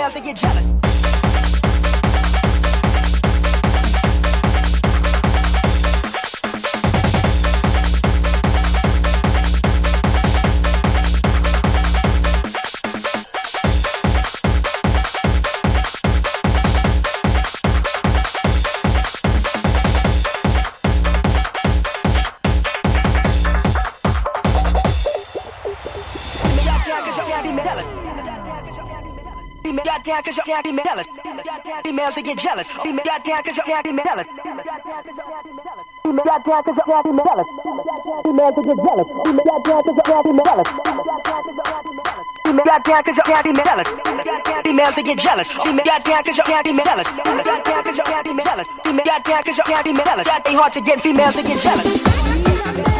females to get jealous. Cause you're be jealous. Females to get jealous. Female got down cause you're be jealous. Female got down cause you're be jealous. Females to get jealous. Female got down cause you're be jealous. Female got down cause you're be jealous. Females to get jealous. Female got down cause jealous. Female got down cause jealous. Female got down cause you're jealous. That ain't hard to get females to get jealous.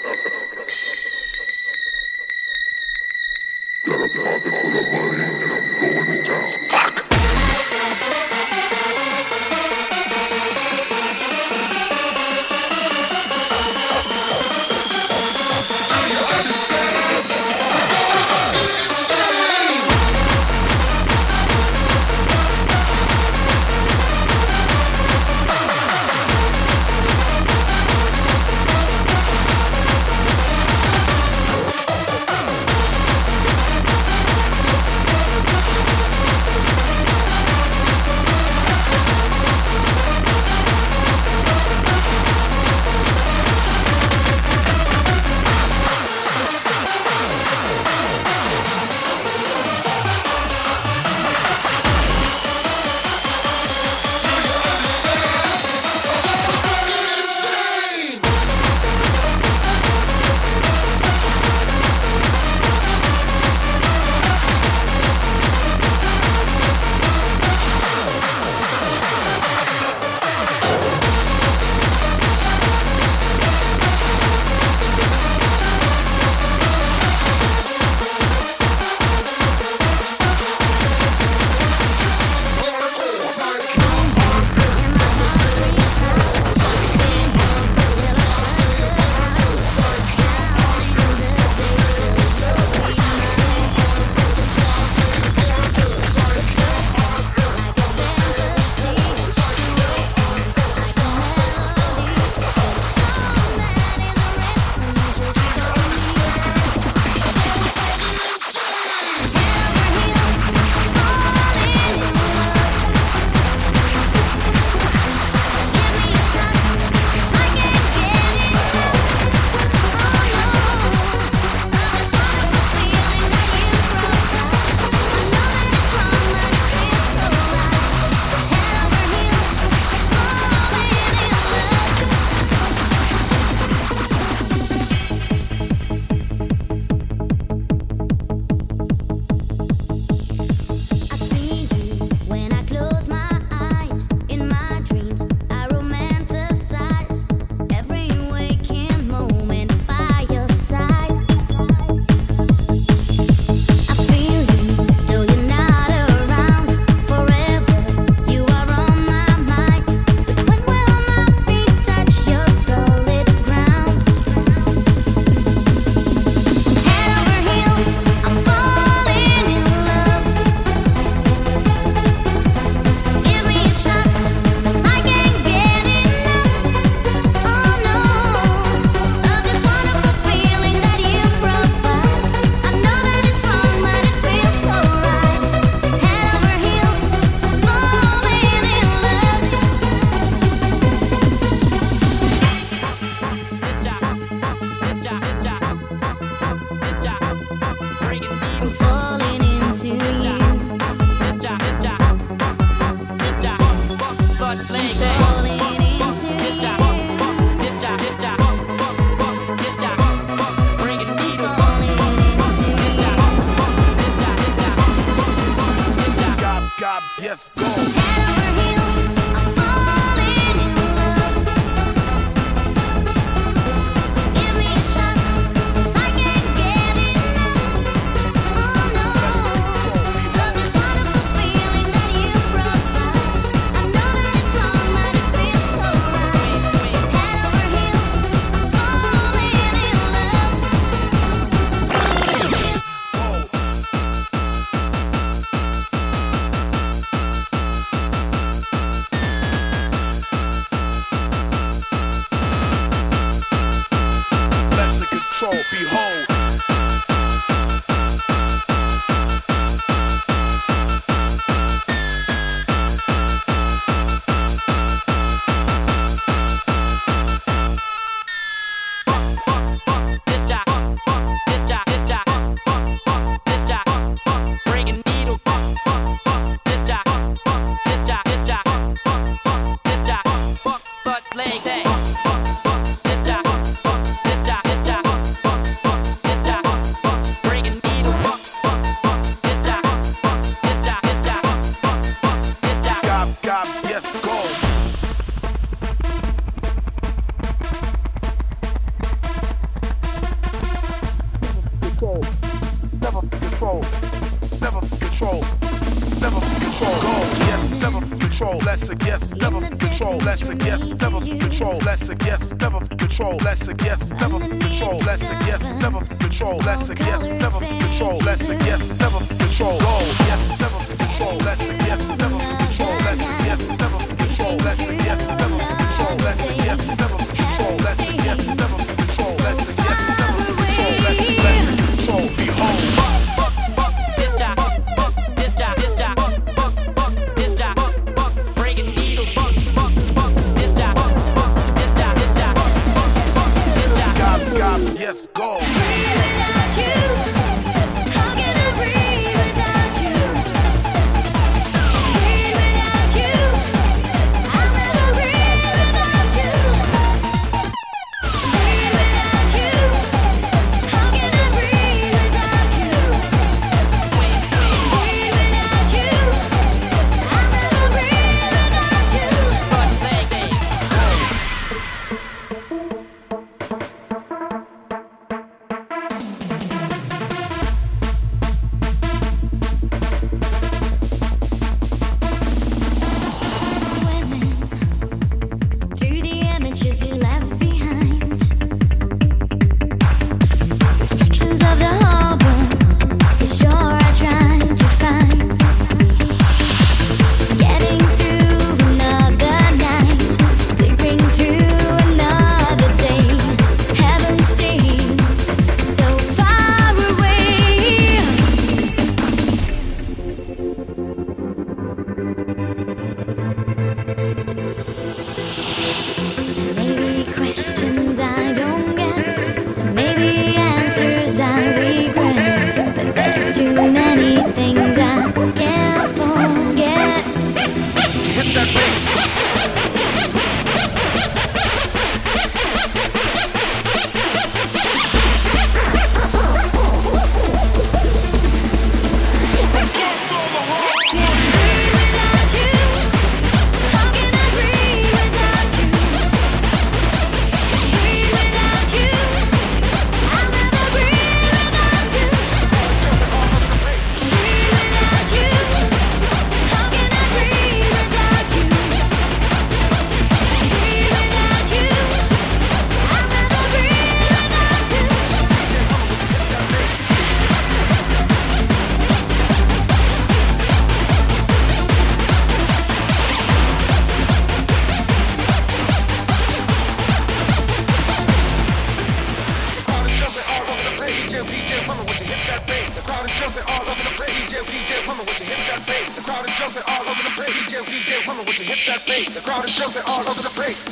jumping all over the place. DJ, DJ, woman with the hip that bass. The crowd is jumping all over the place.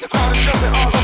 The crowd is jumping all over the place.